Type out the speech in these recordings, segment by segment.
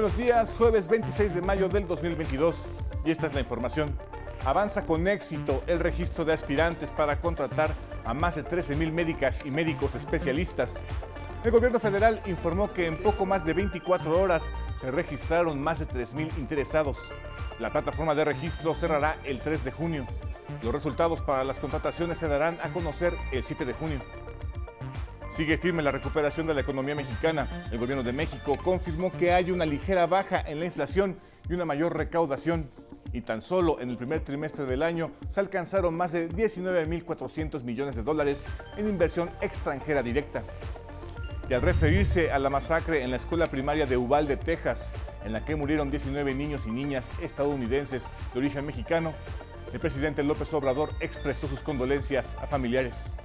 Buenos días, jueves 26 de mayo del 2022 y esta es la información. Avanza con éxito el registro de aspirantes para contratar a más de 13.000 médicas y médicos especialistas. El gobierno federal informó que en poco más de 24 horas se registraron más de 3.000 interesados. La plataforma de registro cerrará el 3 de junio. Los resultados para las contrataciones se darán a conocer el 7 de junio. Sigue firme la recuperación de la economía mexicana. El gobierno de México confirmó que hay una ligera baja en la inflación y una mayor recaudación. Y tan solo en el primer trimestre del año se alcanzaron más de 19.400 millones de dólares en inversión extranjera directa. Y al referirse a la masacre en la escuela primaria de Uvalde, Texas, en la que murieron 19 niños y niñas estadounidenses de origen mexicano, el presidente López Obrador expresó sus condolencias a familiares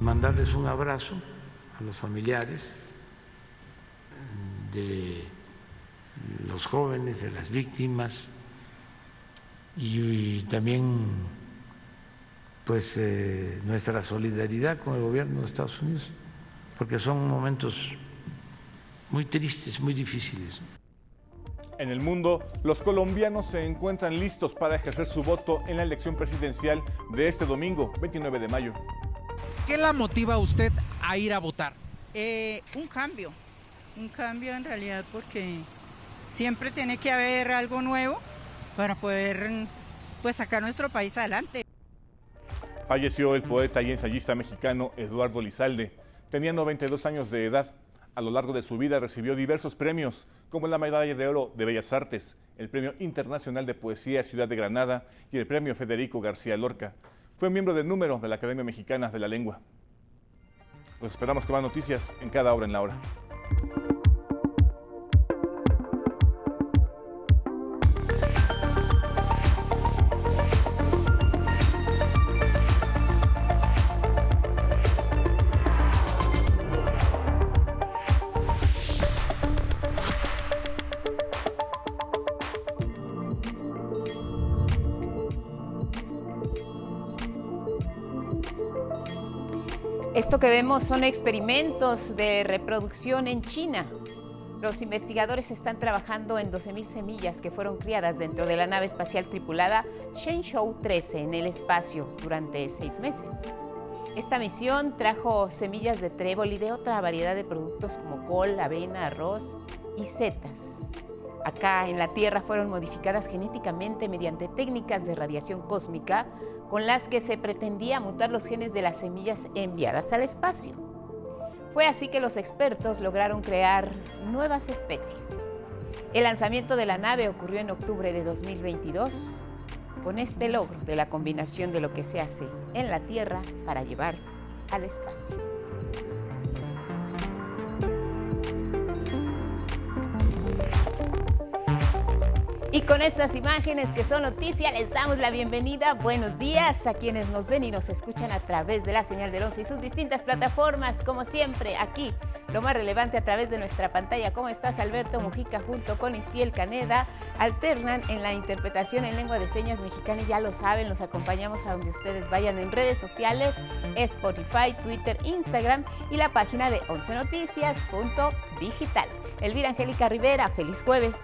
mandarles un abrazo a los familiares de los jóvenes, de las víctimas y, también pues eh, nuestra solidaridad con el gobierno de Estados Unidos, porque son momentos muy tristes, muy difíciles. En el mundo, los colombianos se encuentran listos para ejercer su voto en la elección presidencial de este domingo, 29 de mayo. ¿Qué la motiva a usted a ir a votar? Eh, un cambio, un cambio en realidad porque siempre tiene que haber algo nuevo para poder pues, sacar nuestro país adelante. Falleció el poeta y ensayista mexicano Eduardo Lizalde. Tenía 92 años de edad. A lo largo de su vida recibió diversos premios, como la Medalla de Oro de Bellas Artes, el Premio Internacional de Poesía Ciudad de Granada y el Premio Federico García Lorca. Fue miembro del número de la Academia Mexicana de la Lengua. Los esperamos con más noticias en cada hora en la hora. Que vemos son experimentos de reproducción en China. Los investigadores están trabajando en 12.000 semillas que fueron criadas dentro de la nave espacial tripulada Shenzhou 13 en el espacio durante seis meses. Esta misión trajo semillas de trébol y de otra variedad de productos como col, avena, arroz y setas. Acá en la Tierra fueron modificadas genéticamente mediante técnicas de radiación cósmica con las que se pretendía mutar los genes de las semillas enviadas al espacio. Fue así que los expertos lograron crear nuevas especies. El lanzamiento de la nave ocurrió en octubre de 2022 con este logro de la combinación de lo que se hace en la Tierra para llevar al espacio. Y con estas imágenes que son noticias, les damos la bienvenida. Buenos días a quienes nos ven y nos escuchan a través de la señal del 11 y sus distintas plataformas. Como siempre, aquí lo más relevante a través de nuestra pantalla. ¿Cómo estás, Alberto Mujica, junto con Istiel Caneda? Alternan en la interpretación en lengua de señas mexicana. Ya lo saben, los acompañamos a donde ustedes vayan en redes sociales, Spotify, Twitter, Instagram y la página de 11noticias.digital. Elvira Angélica Rivera, feliz jueves.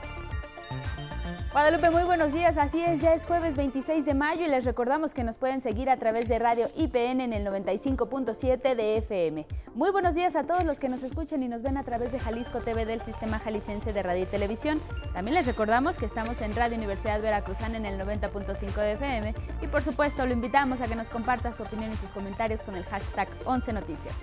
Guadalupe, muy buenos días. Así es, ya es jueves 26 de mayo y les recordamos que nos pueden seguir a través de Radio IPN en el 95.7 de FM. Muy buenos días a todos los que nos escuchan y nos ven a través de Jalisco TV del Sistema Jalicense de Radio y Televisión. También les recordamos que estamos en Radio Universidad Veracruzana en el 90.5 de FM y por supuesto lo invitamos a que nos comparta su opinión y sus comentarios con el hashtag 11 Noticias.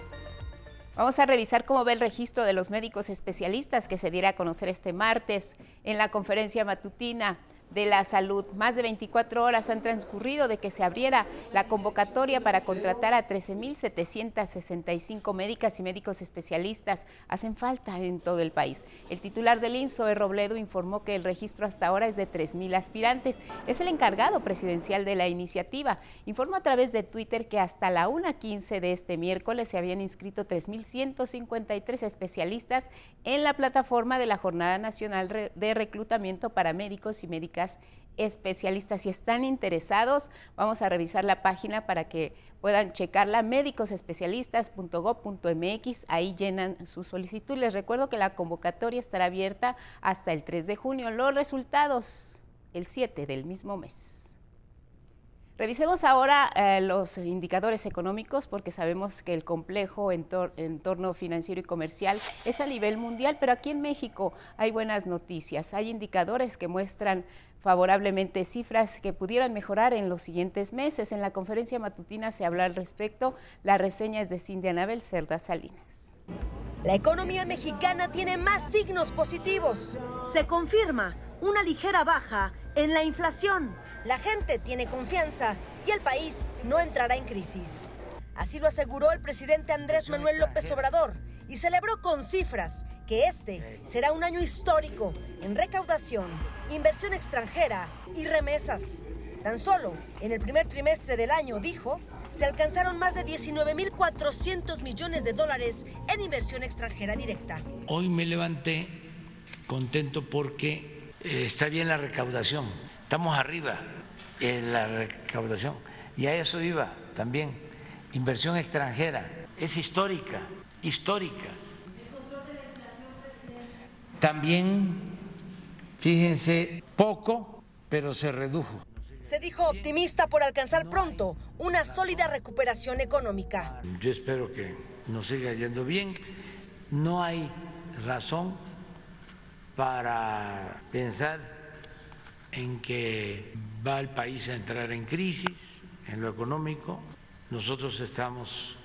Vamos a revisar cómo ve el registro de los médicos especialistas que se diera a conocer este martes en la conferencia matutina de la Salud. Más de 24 horas han transcurrido de que se abriera la convocatoria para contratar a 13.765 médicas y médicos especialistas. Hacen falta en todo el país. El titular del INSOE, Robledo, informó que el registro hasta ahora es de 3.000 aspirantes. Es el encargado presidencial de la iniciativa. Informó a través de Twitter que hasta la 1.15 de este miércoles se habían inscrito 3.153 especialistas en la plataforma de la Jornada Nacional de Reclutamiento para Médicos y Médicas especialistas. Si están interesados, vamos a revisar la página para que puedan checarla, médicosespecialistas.gov.mx, ahí llenan su solicitud. Les recuerdo que la convocatoria estará abierta hasta el 3 de junio. Los resultados el 7 del mismo mes. Revisemos ahora eh, los indicadores económicos porque sabemos que el complejo entorno financiero y comercial es a nivel mundial, pero aquí en México hay buenas noticias. Hay indicadores que muestran favorablemente cifras que pudieran mejorar en los siguientes meses. En la conferencia matutina se habló al respecto. La reseña es de Cindy Anabel Cerda Salinas. La economía mexicana tiene más signos positivos. Se confirma una ligera baja en la inflación. La gente tiene confianza y el país no entrará en crisis. Así lo aseguró el presidente Andrés Manuel López Obrador y celebró con cifras que este será un año histórico en recaudación, inversión extranjera y remesas. Tan solo en el primer trimestre del año, dijo, se alcanzaron más de 19.400 millones de dólares en inversión extranjera directa. Hoy me levanté contento porque eh, está bien la recaudación, estamos arriba en la recaudación y a eso iba también inversión extranjera, es histórica, histórica. También, fíjense, poco, pero se redujo. Se dijo optimista por alcanzar pronto una sólida recuperación económica. Yo espero que nos siga yendo bien. No hay razón para pensar en que va el país a entrar en crisis en lo económico. Nosotros estamos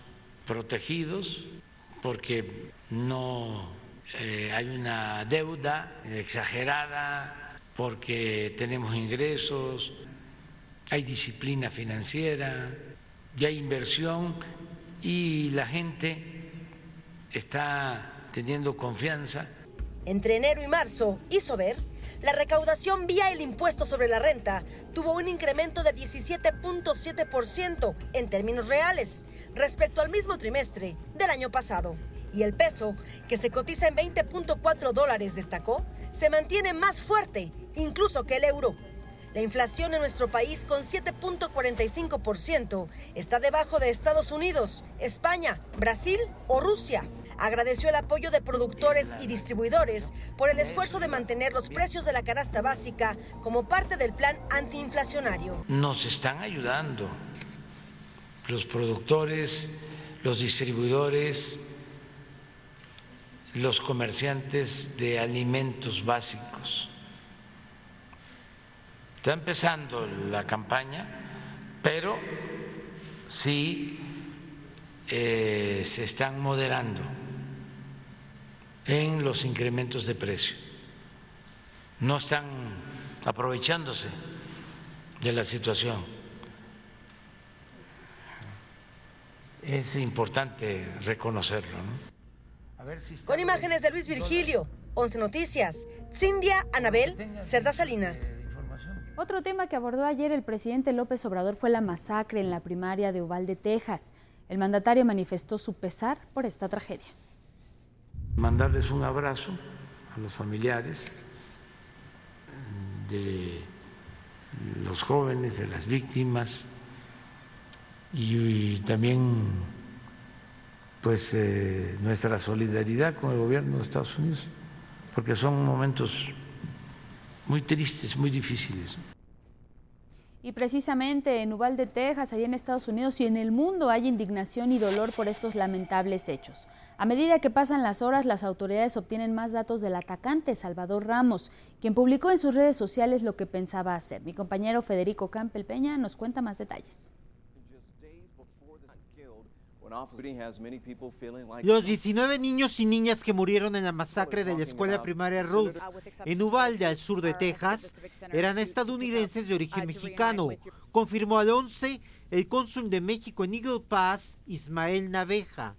protegidos porque no eh, hay una deuda exagerada, porque tenemos ingresos, hay disciplina financiera, y hay inversión y la gente está teniendo confianza entre enero y marzo, hizo ver, la recaudación vía el impuesto sobre la renta tuvo un incremento de 17.7% en términos reales respecto al mismo trimestre del año pasado. Y el peso, que se cotiza en 20.4 dólares, destacó, se mantiene más fuerte incluso que el euro. La inflación en nuestro país con 7.45% está debajo de Estados Unidos, España, Brasil o Rusia agradeció el apoyo de productores y distribuidores por el esfuerzo de mantener los precios de la canasta básica como parte del plan antiinflacionario. Nos están ayudando los productores, los distribuidores, los comerciantes de alimentos básicos. Está empezando la campaña, pero sí eh, se están moderando en los incrementos de precio. No están aprovechándose de la situación. Es importante reconocerlo. Con imágenes de Luis Virgilio, 11 Noticias, Cindia Anabel, Cerda Salinas. Otro tema que abordó ayer el presidente López Obrador fue la masacre en la primaria de Uvalde, Texas. El mandatario manifestó su pesar por esta tragedia mandarles un abrazo a los familiares de los jóvenes, de las víctimas y, también pues eh, nuestra solidaridad con el gobierno de Estados Unidos, porque son momentos muy tristes, muy difíciles. Y precisamente en Uvalde, Texas, allá en Estados Unidos y en el mundo hay indignación y dolor por estos lamentables hechos. A medida que pasan las horas, las autoridades obtienen más datos del atacante, Salvador Ramos, quien publicó en sus redes sociales lo que pensaba hacer. Mi compañero Federico Campel Peña nos cuenta más detalles. Los 19 niños y niñas que murieron en la masacre de la escuela primaria Ruth en Uvalde, al sur de Texas, eran estadounidenses de origen mexicano, confirmó al 11 el cónsul de México en Eagle Pass, Ismael Naveja.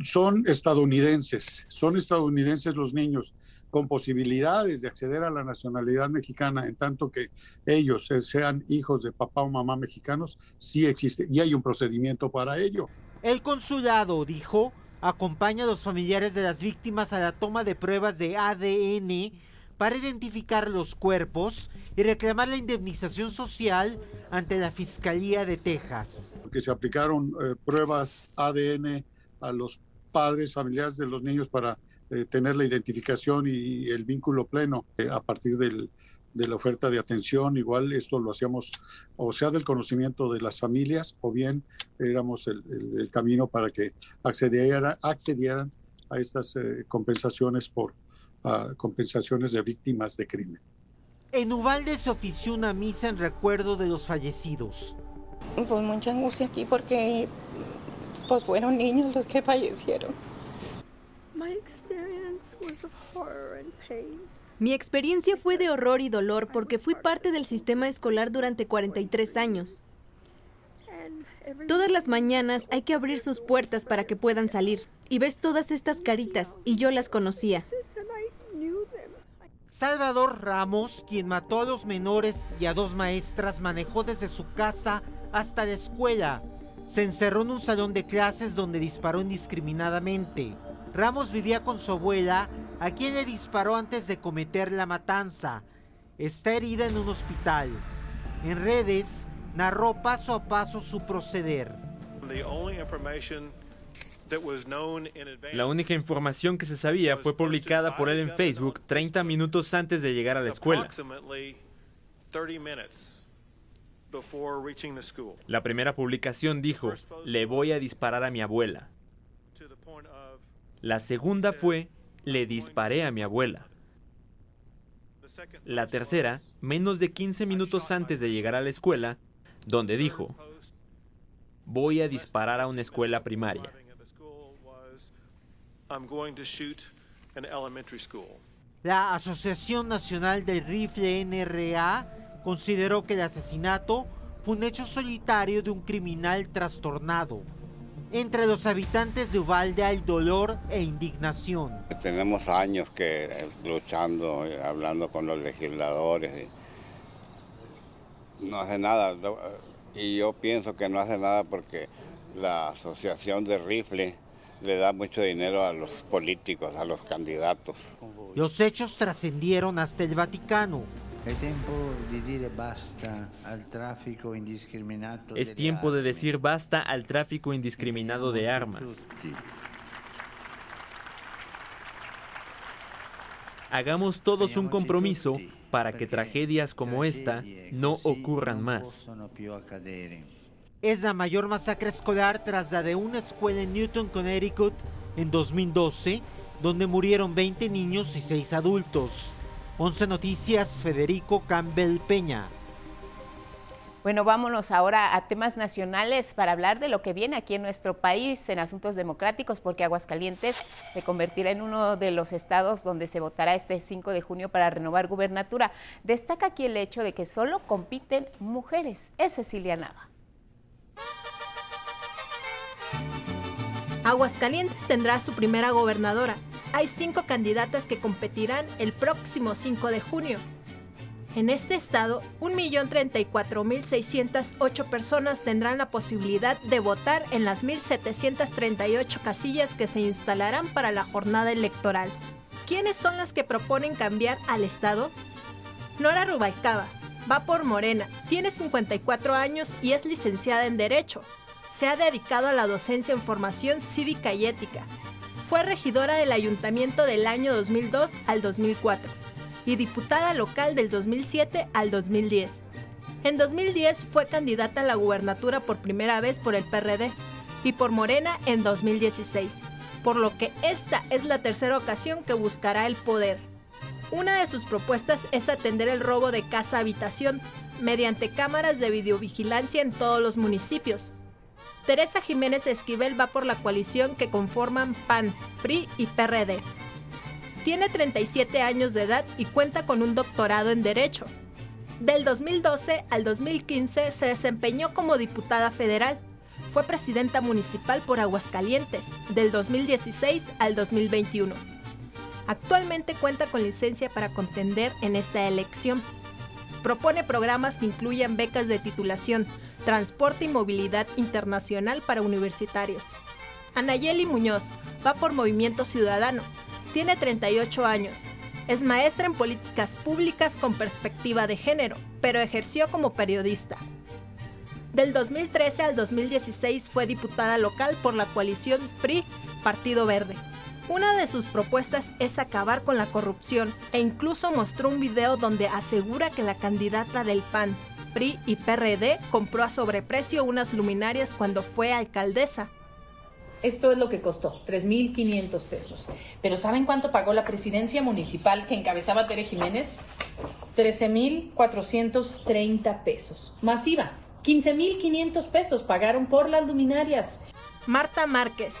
Son estadounidenses, son estadounidenses los niños con posibilidades de acceder a la nacionalidad mexicana en tanto que ellos sean hijos de papá o mamá mexicanos, sí existe y hay un procedimiento para ello. El consulado, dijo, acompaña a los familiares de las víctimas a la toma de pruebas de ADN para identificar los cuerpos y reclamar la indemnización social ante la Fiscalía de Texas. Que se aplicaron eh, pruebas ADN a los padres familiares de los niños para eh, tener la identificación y el vínculo pleno eh, a partir del, de la oferta de atención. Igual esto lo hacíamos o sea del conocimiento de las familias o bien éramos el, camino para que accedieran, accedieran a estas eh, compensaciones por uh, compensaciones de víctimas de crimen. En Uvalde se ofició una misa en recuerdo de los fallecidos. Pues mucha angustia aquí porque pues fueron niños los que fallecieron. Mi experiencia fue de horror y dolor porque fui parte del sistema escolar durante 43 años. Todas las mañanas hay que abrir sus puertas para que puedan salir. Y ves todas estas caritas, y yo las conocía. Salvador Ramos, quien mató a los menores y a dos maestras, manejó desde su casa hasta la escuela. Se encerró en un salón de clases donde disparó indiscriminadamente. Ramos vivía con su abuela, a quien le disparó antes de cometer la matanza. Está herida en un hospital. En redes, narró paso a paso su proceder. La única información que se sabía fue publicada por él en Facebook 30 minutos antes de llegar a la escuela. La primera publicación dijo, le voy a disparar a mi abuela. La segunda fue, le disparé a mi abuela. La tercera, menos de 15 minutos antes de llegar a la escuela, donde dijo, voy a disparar a una escuela primaria. La Asociación Nacional del Rifle NRA consideró que el asesinato fue un hecho solitario de un criminal trastornado. Entre los habitantes de Uvalde hay dolor e indignación. Tenemos años que eh, luchando, eh, hablando con los legisladores. no hace nada. Y yo pienso que no hace nada porque la Asociación de Rifle le da mucho dinero a los políticos, a los candidatos. Los hechos trascendieron hasta el Vaticano. Es tiempo de decir basta al tráfico indiscriminado de armas. Hagamos todos un compromiso para que tragedias como esta no ocurran más. Es la mayor masacre escolar tras la de una escuela en Newton, Connecticut, en 2012, donde murieron 20 niños y 6 adultos. 11 Noticias, Federico Campbell Peña. Bueno, vámonos ahora a temas nacionales para hablar de lo que viene aquí en nuestro país en asuntos democráticos, porque Aguascalientes se convertirá en uno de los estados donde se votará este 5 de junio para renovar gubernatura. Destaca aquí el hecho de que solo compiten mujeres. Es Cecilia Nava. Aguascalientes tendrá su primera gobernadora, hay cinco candidatas que competirán el próximo 5 de junio. En este estado, 1.034.608 personas tendrán la posibilidad de votar en las 1.738 casillas que se instalarán para la jornada electoral. ¿Quiénes son las que proponen cambiar al estado? Nora Rubalcaba, va por Morena, tiene 54 años y es licenciada en Derecho. Se ha dedicado a la docencia en formación cívica y ética fue regidora del ayuntamiento del año 2002 al 2004 y diputada local del 2007 al 2010. En 2010 fue candidata a la gubernatura por primera vez por el PRD y por Morena en 2016, por lo que esta es la tercera ocasión que buscará el poder. Una de sus propuestas es atender el robo de casa-habitación mediante cámaras de videovigilancia en todos los municipios, Teresa Jiménez Esquivel va por la coalición que conforman PAN, PRI y PRD. Tiene 37 años de edad y cuenta con un doctorado en Derecho. Del 2012 al 2015 se desempeñó como diputada federal. Fue presidenta municipal por Aguascalientes del 2016 al 2021. Actualmente cuenta con licencia para contender en esta elección. Propone programas que incluyan becas de titulación, transporte y movilidad internacional para universitarios. Anayeli Muñoz va por Movimiento Ciudadano. Tiene 38 años. Es maestra en políticas públicas con perspectiva de género, pero ejerció como periodista. Del 2013 al 2016 fue diputada local por la coalición PRI, Partido Verde. Una de sus propuestas es acabar con la corrupción e incluso mostró un video donde asegura que la candidata del PAN, PRI y PRD compró a sobreprecio unas luminarias cuando fue alcaldesa. Esto es lo que costó, 3.500 pesos. Pero ¿saben cuánto pagó la presidencia municipal que encabezaba Tere Jiménez? 13.430 pesos. Masiva. 15.500 pesos pagaron por las luminarias. Marta Márquez.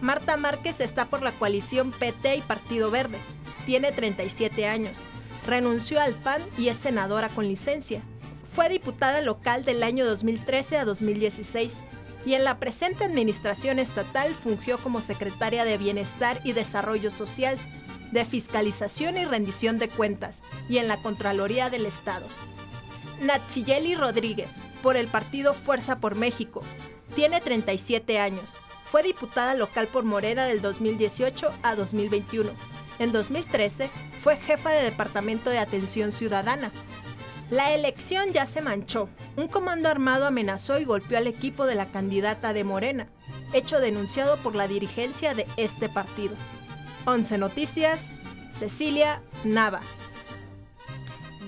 Marta Márquez está por la coalición PT y Partido Verde. Tiene 37 años. Renunció al PAN y es senadora con licencia. Fue diputada local del año 2013 a 2016 y en la presente administración estatal fungió como secretaria de Bienestar y Desarrollo Social, de Fiscalización y Rendición de Cuentas y en la Contraloría del Estado. Nachiyeli Rodríguez, por el partido Fuerza por México. Tiene 37 años. Fue diputada local por Morena del 2018 a 2021. En 2013 fue jefa de Departamento de Atención Ciudadana. La elección ya se manchó. Un comando armado amenazó y golpeó al equipo de la candidata de Morena, hecho denunciado por la dirigencia de este partido. 11 Noticias, Cecilia Nava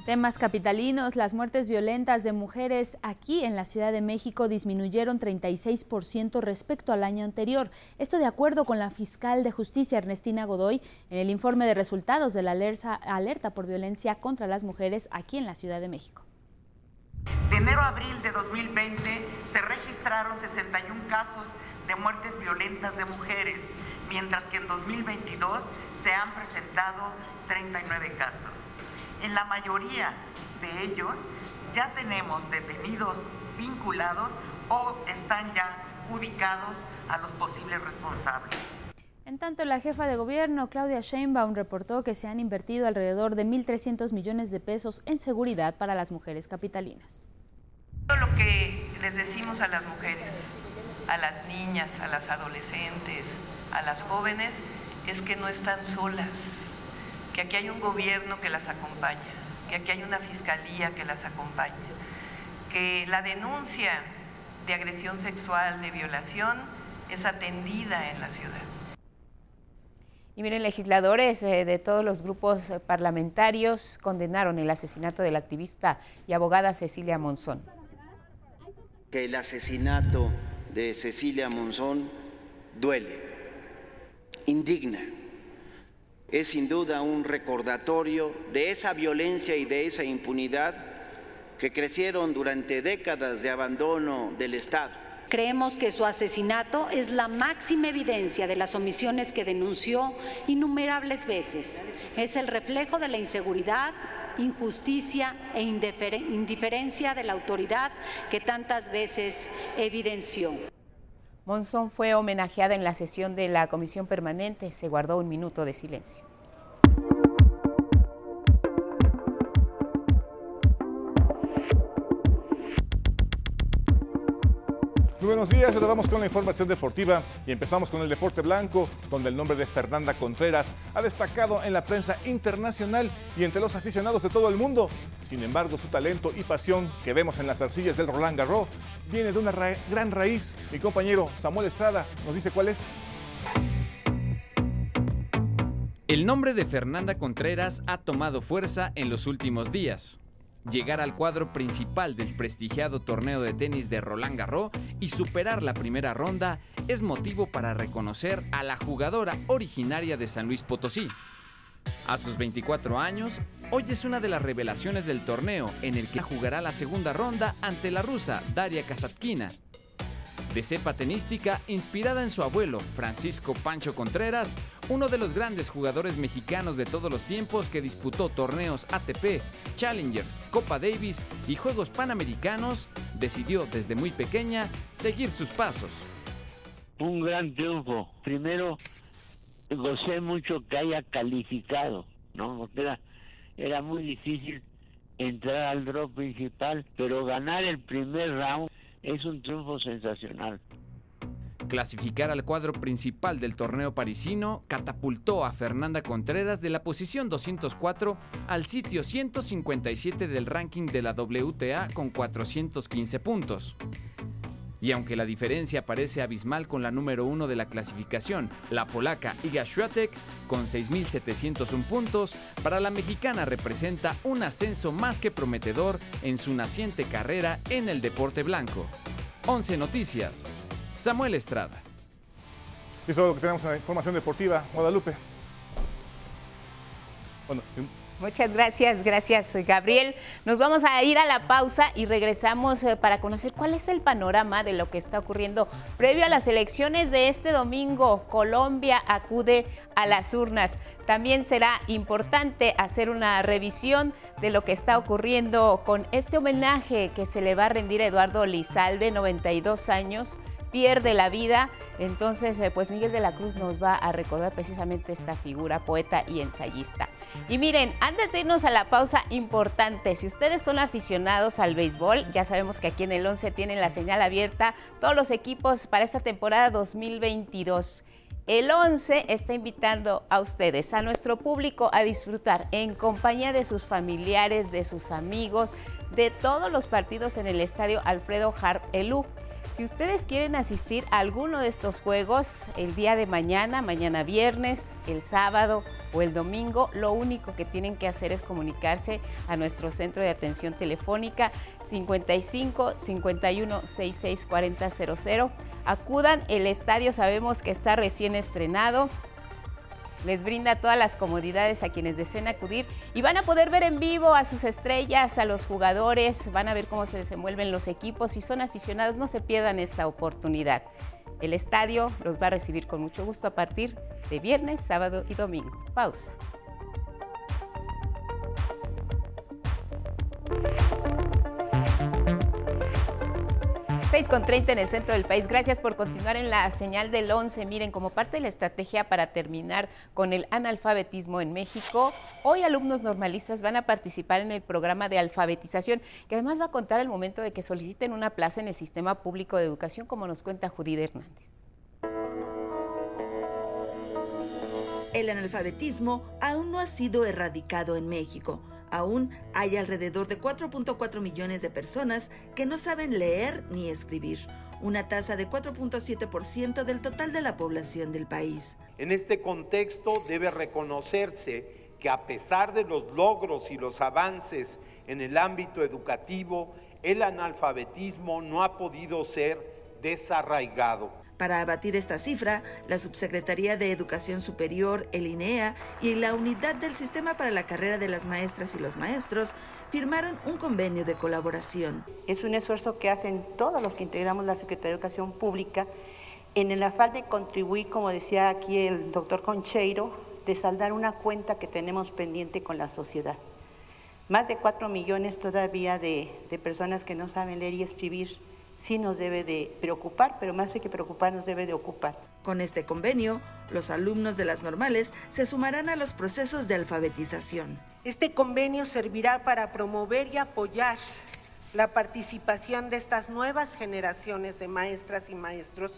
temas capitalinos, las muertes violentas de mujeres aquí en la Ciudad de México disminuyeron 36% respecto al año anterior. Esto de acuerdo con la fiscal de justicia Ernestina Godoy en el informe de resultados de la alerta por violencia contra las mujeres aquí en la Ciudad de México. De enero a abril de 2020 se registraron 61 casos de muertes violentas de mujeres, mientras que en 2022 se han presentado 39 casos. En la mayoría de ellos ya tenemos detenidos vinculados o están ya ubicados a los posibles responsables. En tanto, la jefa de gobierno, Claudia Sheinbaum, reportó que se han invertido alrededor de 1.300 millones de pesos en seguridad para las mujeres capitalinas. Todo lo que les decimos a las mujeres, a las niñas, a las adolescentes, a las jóvenes, es que no están solas, que aquí hay un gobierno que las acompaña, que aquí hay una fiscalía que las acompaña, que la denuncia de agresión sexual, de violación, es atendida en la ciudad. Y miren, legisladores eh, de todos los grupos parlamentarios condenaron el asesinato de la activista y abogada Cecilia Monzón. Que el asesinato de Cecilia Monzón duele, indigna es sin duda un recordatorio de esa violencia y de esa impunidad que crecieron durante décadas de abandono del Estado. Creemos que su asesinato es la máxima evidencia de las omisiones que denunció innumerables veces. Es el reflejo de la inseguridad, injusticia e indiferencia de la autoridad que tantas veces evidenció. Monzón fue homenajeada en la sesión de la comisión permanente. Se guardó un minuto de silencio. Muy buenos días, vamos con la información deportiva y empezamos con el deporte blanco, donde el nombre de Fernanda Contreras ha destacado en la prensa internacional y entre los aficionados de todo el mundo. Sin embargo, su talento y pasión que vemos en las arcillas del Roland Garros viene de una gran raíz. Mi compañero Samuel Estrada nos dice cuál es. El nombre de Fernanda Contreras ha tomado fuerza en los últimos días. Llegar al cuadro principal del prestigiado torneo de tenis de Roland Garros y superar la primera ronda es motivo para reconocer a la jugadora originaria de San Luis Potosí. A sus 24 años, hoy es una de las revelaciones del torneo en el que jugará la segunda ronda ante la rusa Daria Kasatkina. De cepa tenística inspirada en su abuelo, Francisco Pancho Contreras, uno de los grandes jugadores mexicanos de todos los tiempos que disputó torneos ATP, Challengers, Copa Davis y Juegos Panamericanos, decidió desde muy pequeña seguir sus pasos. Un gran triunfo. Primero, gocé mucho que haya calificado, ¿no? Porque era muy difícil entrar al draw principal, pero ganar el primer round es un triunfo sensacional. Clasificar al cuadro principal del torneo parisino catapultó a Fernanda Contreras de la posición 204 al sitio 157 del ranking de la WTA con 415 puntos. Y aunque la diferencia parece abismal con la número uno de la clasificación, la polaca Iga Świątek, con 6.701 puntos, para la mexicana representa un ascenso más que prometedor en su naciente carrera en el deporte blanco. 11 Noticias, Samuel Estrada. Eso es lo que tenemos en la información deportiva. Guadalupe. Bueno, Muchas gracias, gracias Gabriel. Nos vamos a ir a la pausa y regresamos eh, para conocer cuál es el panorama de lo que está ocurriendo previo a las elecciones de este domingo. Colombia acude a las urnas. También será importante hacer una revisión de lo que está ocurriendo con este homenaje que se le va a rendir a Eduardo Lizalde, 92 años pierde la vida. Entonces, eh, pues Miguel de la Cruz nos va a recordar precisamente esta figura, poeta y ensayista. Y miren, antes de irnos a la pausa importante, si ustedes son aficionados al béisbol, ya sabemos que aquí en el 11 tienen la señal abierta todos los equipos para esta temporada 2022. El 11 está invitando a ustedes, a nuestro público, a disfrutar en compañía de sus familiares, de sus amigos, de todos los partidos en el estadio Alfredo Harp Elú. Si ustedes quieren asistir a alguno de estos juegos el día de mañana, mañana viernes, el sábado o el domingo, lo único que tienen que hacer es comunicarse a nuestro centro de atención telefónica 55 51 66 40 00. Acudan, el estadio sabemos que está recién estrenado, les brinda todas las comodidades a quienes deseen acudir y van a poder ver en vivo a sus estrellas, a los jugadores, van a ver cómo se desenvuelven los equipos. Si son aficionados, no se pierdan esta oportunidad. El estadio los va a recibir con mucho gusto a partir de viernes, sábado y domingo. Pausa. 6 con 30 en el centro del país. Gracias por continuar en la señal del 11. Miren, como parte de la estrategia para terminar con el analfabetismo en México, hoy alumnos normalistas van a participar en el programa de alfabetización, que además va a contar el momento de que soliciten una plaza en el sistema público de educación, como nos cuenta Judith Hernández. El analfabetismo aún no ha sido erradicado en México Aún hay alrededor de 4.4 millones de personas que no saben leer ni escribir, una tasa de 4.7% del total de la población del país. En este contexto debe reconocerse que a pesar de los logros y los avances en el ámbito educativo, el analfabetismo no ha podido ser desarraigado. Para abatir esta cifra, la Subsecretaría de Educación Superior, el INEA y la Unidad del Sistema para la Carrera de las Maestras y los Maestros firmaron un convenio de colaboración. Es un esfuerzo que hacen todos los que integramos la Secretaría de Educación Pública en el afán de contribuir, como decía aquí el doctor Concheiro, de saldar una cuenta que tenemos pendiente con la sociedad. Más de cuatro millones todavía de personas que no saben leer y escribir sí nos debe de preocupar, pero más que preocupar nos debe de ocupar. Con este convenio, los alumnos de las normales se sumarán a los procesos de alfabetización. Este convenio servirá para promover y apoyar la participación de estas nuevas generaciones de maestras y maestros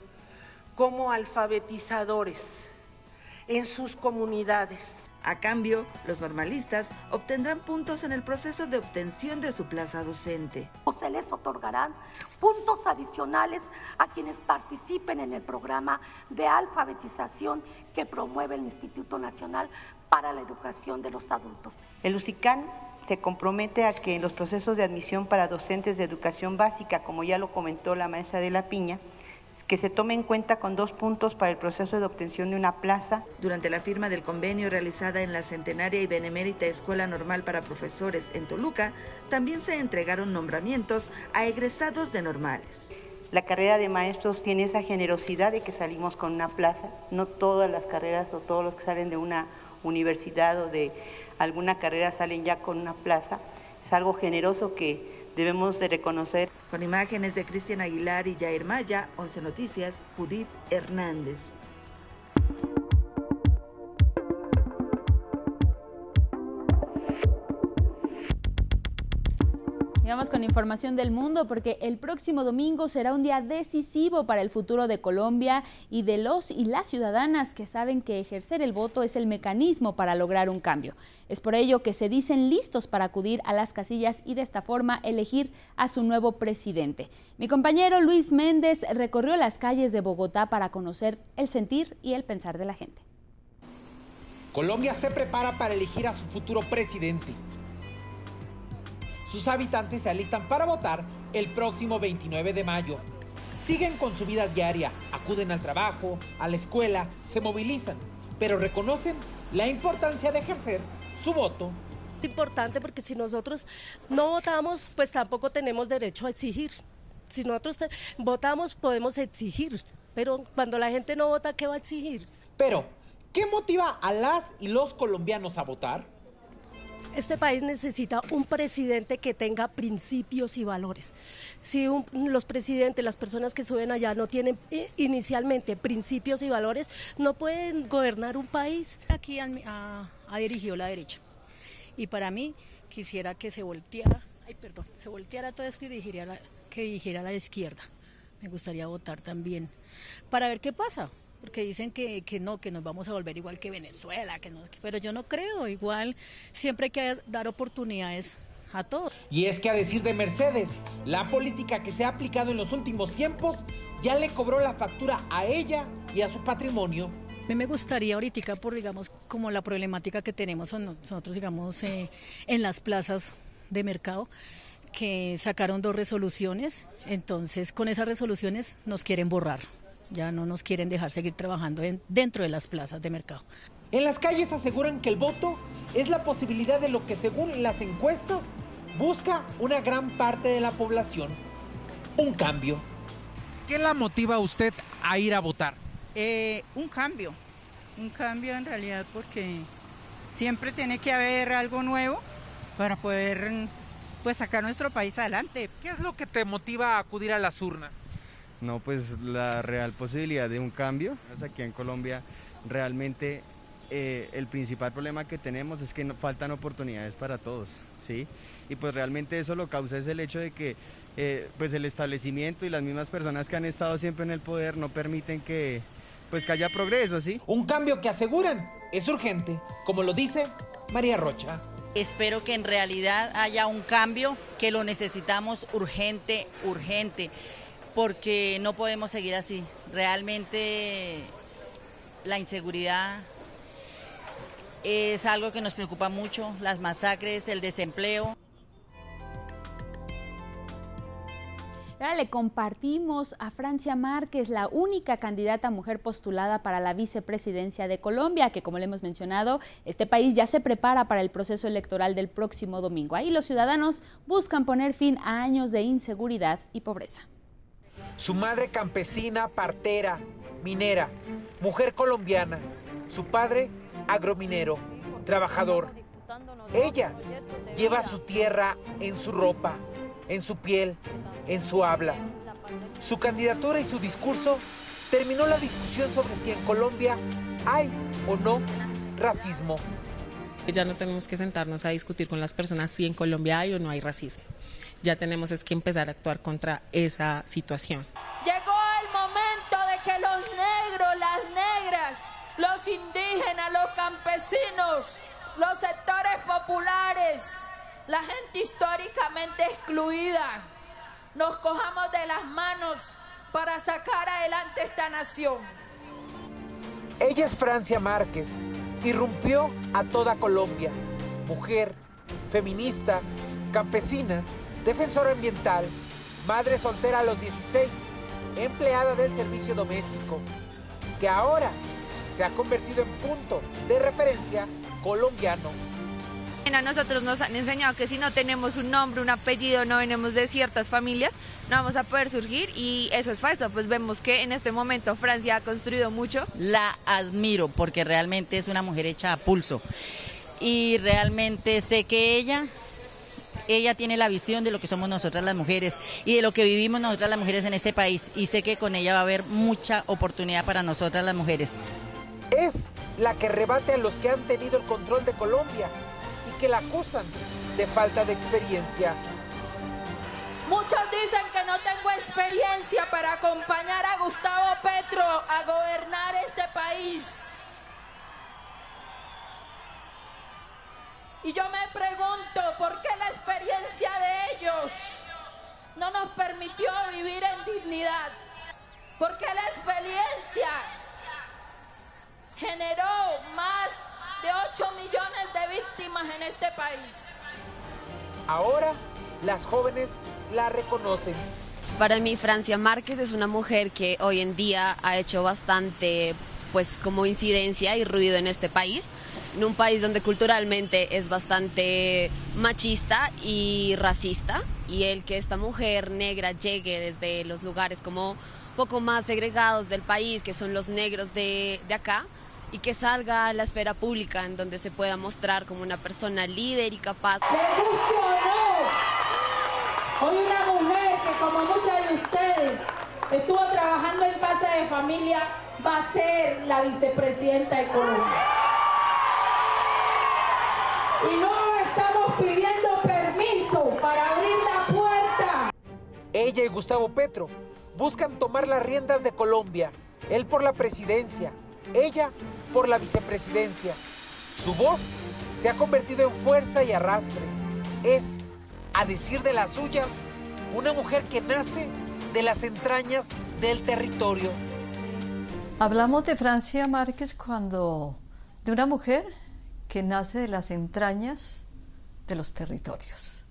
como alfabetizadores en sus comunidades. A cambio, los normalistas obtendrán puntos en el proceso de obtención de su plaza docente. Se les otorgarán puntos adicionales a quienes participen en el programa de alfabetización que promueve el Instituto Nacional para la Educación de los Adultos. El UCICAN se compromete a que en los procesos de admisión para docentes de educación básica, como ya lo comentó la maestra de la Piña, que se tome en cuenta con dos puntos para el proceso de obtención de una plaza. Durante la firma del convenio realizada en la centenaria y benemérita Escuela Normal para Profesores en Toluca, también se entregaron nombramientos a egresados de normales. La carrera de maestros tiene esa generosidad de que salimos con una plaza. No todas las carreras o todos los que salen de una universidad o de alguna carrera salen ya con una plaza. Es algo generoso que debemos de reconocer. Con imágenes de Cristian Aguilar y Jair Maya, 11 Noticias, Judith Hernández. Y vamos con información del mundo porque el próximo domingo será un día decisivo para el futuro de Colombia y de los y las ciudadanas que saben que ejercer el voto es el mecanismo para lograr un cambio. Es por ello que se dicen listos para acudir a las casillas y de esta forma elegir a su nuevo presidente. Mi compañero Luis Méndez recorrió las calles de Bogotá para conocer el sentir y el pensar de la gente. Colombia se prepara para elegir a su futuro presidente sus habitantes se alistan para votar el próximo 29 de mayo. Siguen con su vida diaria, acuden al trabajo, a la escuela, se movilizan, pero reconocen la importancia de ejercer su voto. Es importante porque si nosotros no votamos, pues tampoco tenemos derecho a exigir. Si nosotros votamos, podemos exigir, pero cuando la gente no vota, ¿qué va a exigir? Pero, ¿qué motiva a las y los colombianos a votar? Este país necesita un presidente que tenga principios y valores. Si los presidentes, las personas que suben allá no tienen eh, inicialmente principios y valores, no pueden gobernar un país. Aquí ha, dirigido la derecha y para mí quisiera que se volteara, ay perdón, se volteara todo esto y dirigiera que dirigiera la izquierda. Me gustaría votar también para ver qué pasa porque dicen que, que, no, que nos vamos a volver igual que Venezuela, que no, pero yo no creo, igual siempre hay que dar oportunidades a todos. Y es que a decir de Mercedes, la política que se ha aplicado en los últimos tiempos ya le cobró la factura a ella y a su patrimonio. A mí me gustaría ahorita, por digamos, como la problemática que tenemos nosotros, digamos, eh, en las plazas de mercado, que sacaron dos resoluciones, entonces con esas resoluciones nos quieren borrar ya no nos quieren dejar seguir trabajando dentro de las plazas de mercado. En las calles aseguran que el voto es la posibilidad de lo que según las encuestas busca una gran parte de la población, un cambio. ¿Qué la motiva a usted a ir a votar? Eh, un cambio, un cambio en realidad porque siempre tiene que haber algo nuevo para poder pues sacar nuestro país adelante. ¿Qué es lo que te motiva a acudir a las urnas? No, pues la real posibilidad de un cambio. Aquí en Colombia realmente eh, el principal problema que tenemos es que no, faltan oportunidades para todos, ¿sí? Y pues realmente eso lo causa es el hecho de que eh, pues el establecimiento y las mismas personas que han estado siempre en el poder no permiten que pues que haya progreso, ¿sí? Un cambio que aseguran es urgente, como lo dice María Rocha. Espero que en realidad haya un cambio, que lo necesitamos urgente, urgente porque no podemos seguir así. Realmente la inseguridad es algo que nos preocupa mucho, las masacres, el desempleo. Ahora le compartimos a Francia Márquez, la única candidata mujer postulada para la vicepresidencia de Colombia, que como le hemos mencionado, este país ya se prepara para el proceso electoral del próximo domingo. Ahí los ciudadanos buscan poner fin a años de inseguridad y pobreza. Su madre campesina, partera, minera, mujer colombiana. Su padre agrominero, trabajador. Ella lleva su tierra en su ropa, en su piel, en su habla. Su candidatura y su discurso terminó la discusión sobre si en Colombia hay o no racismo. Ya no tenemos que sentarnos a discutir con las personas si en Colombia hay o no hay racismo ya tenemos es que empezar a actuar contra esa situación. Llegó el momento de que los negros, las negras, los indígenas, los campesinos, los sectores populares, la gente históricamente excluida, nos cojamos de las manos para sacar adelante esta nación. Ella es Francia Márquez, irrumpió a toda Colombia, mujer, feminista, campesina defensora ambiental, madre soltera a los 16, empleada del servicio doméstico, que ahora se ha convertido en punto de referencia colombiano. A nosotros nos han enseñado que si no tenemos un nombre, un apellido, no venimos de ciertas familias, no vamos a poder surgir y eso es falso. Pues vemos que en este momento Francia ha construido mucho. La admiro porque realmente es una mujer hecha a pulso y realmente sé que ella ella tiene la visión de lo que somos nosotras las mujeres y de lo que vivimos nosotras las mujeres en este país y sé que con ella va a haber mucha oportunidad para nosotras las mujeres. Es la que rebate a los que han tenido el control de Colombia y que la acusan de falta de experiencia. Muchos dicen que no tengo experiencia para acompañar a Gustavo Petro a gobernar este país. Y yo me pregunto, ¿por qué la experiencia de ellos no nos permitió vivir en dignidad? ¿Por qué la experiencia generó más de 8 millones de víctimas en este país? Ahora las jóvenes la reconocen. Para mí Francia Márquez es una mujer que hoy en día ha hecho bastante pues como incidencia y ruido en este país, en un país donde culturalmente es bastante machista y racista y el que esta mujer negra llegue desde los lugares como poco más segregados del país, que son los negros de, de acá, y que salga a la esfera pública en donde se pueda mostrar como una persona líder y capaz. ¿Le guste o no? Hoy una mujer que como muchas de ustedes estuvo trabajando en casa de familia va a ser la vicepresidenta de Colombia. Y no estamos pidiendo permiso para abrir la puerta. Ella y Gustavo Petro buscan tomar las riendas de Colombia, él por la presidencia, ella por la vicepresidencia. Su voz se ha convertido en fuerza y arrastre. Es, a decir de las suyas, una mujer que nace de las entrañas del territorio. Hablamos de Francia Márquez cuando de una mujer que nace de las entrañas de los territorios.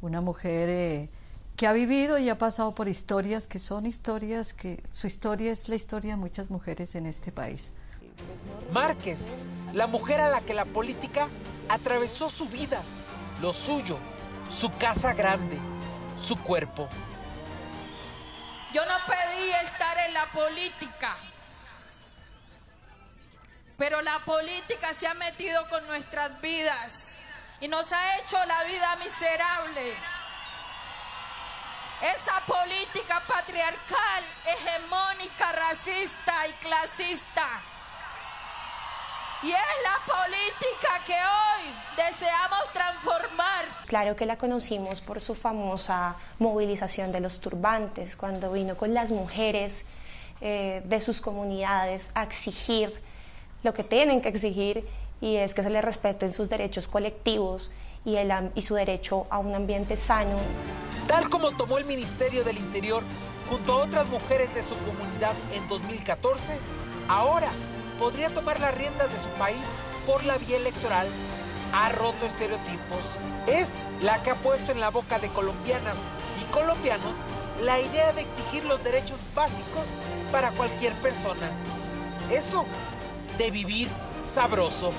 Una mujer eh, que ha vivido y ha pasado por historias que son historias que su historia es la historia de muchas mujeres en este país. Márquez, la mujer a la que la política atravesó su vida, lo suyo, su casa grande, su cuerpo. Yo no pedí estar en la política, pero la política se ha metido con nuestras vidas y nos ha hecho la vida miserable. Esa política patriarcal, hegemónica, racista y clasista. Y es la política que hoy deseamos transformar. Claro que la conocimos por su famosa movilización de los turbantes, cuando vino con las mujeres eh, de sus comunidades a exigir lo que tienen que exigir y es que se les respeten sus derechos colectivos y, el, y su derecho a un ambiente sano. Tal como tomó el Ministerio del Interior junto a otras mujeres de su comunidad en 2014, ahora podría tomar las riendas de su país por la vía electoral. Ha roto estereotipos. Es la que ha puesto en la boca de colombianas y colombianos la idea de exigir los derechos básicos para cualquier persona. Eso de vivir sabroso.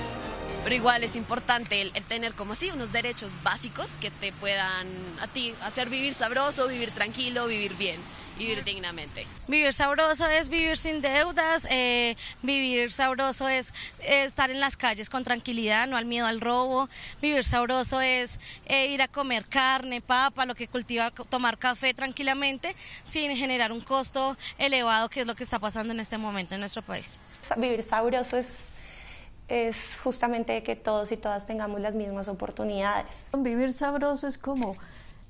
Pero igual es importante el, tener como sí unos derechos básicos que te puedan a ti hacer vivir sabroso, vivir tranquilo, vivir bien, vivir dignamente. Vivir sabroso es vivir sin deudas, eh, vivir sabroso es eh, estar en las calles con tranquilidad, no al miedo al robo. Vivir sabroso es eh, ir a comer carne, papa, lo que cultiva, tomar café tranquilamente sin generar un costo elevado, que es lo que está pasando en este momento en nuestro país. Vivir sabroso es es justamente que todos y todas tengamos las mismas oportunidades. Vivir sabroso es como,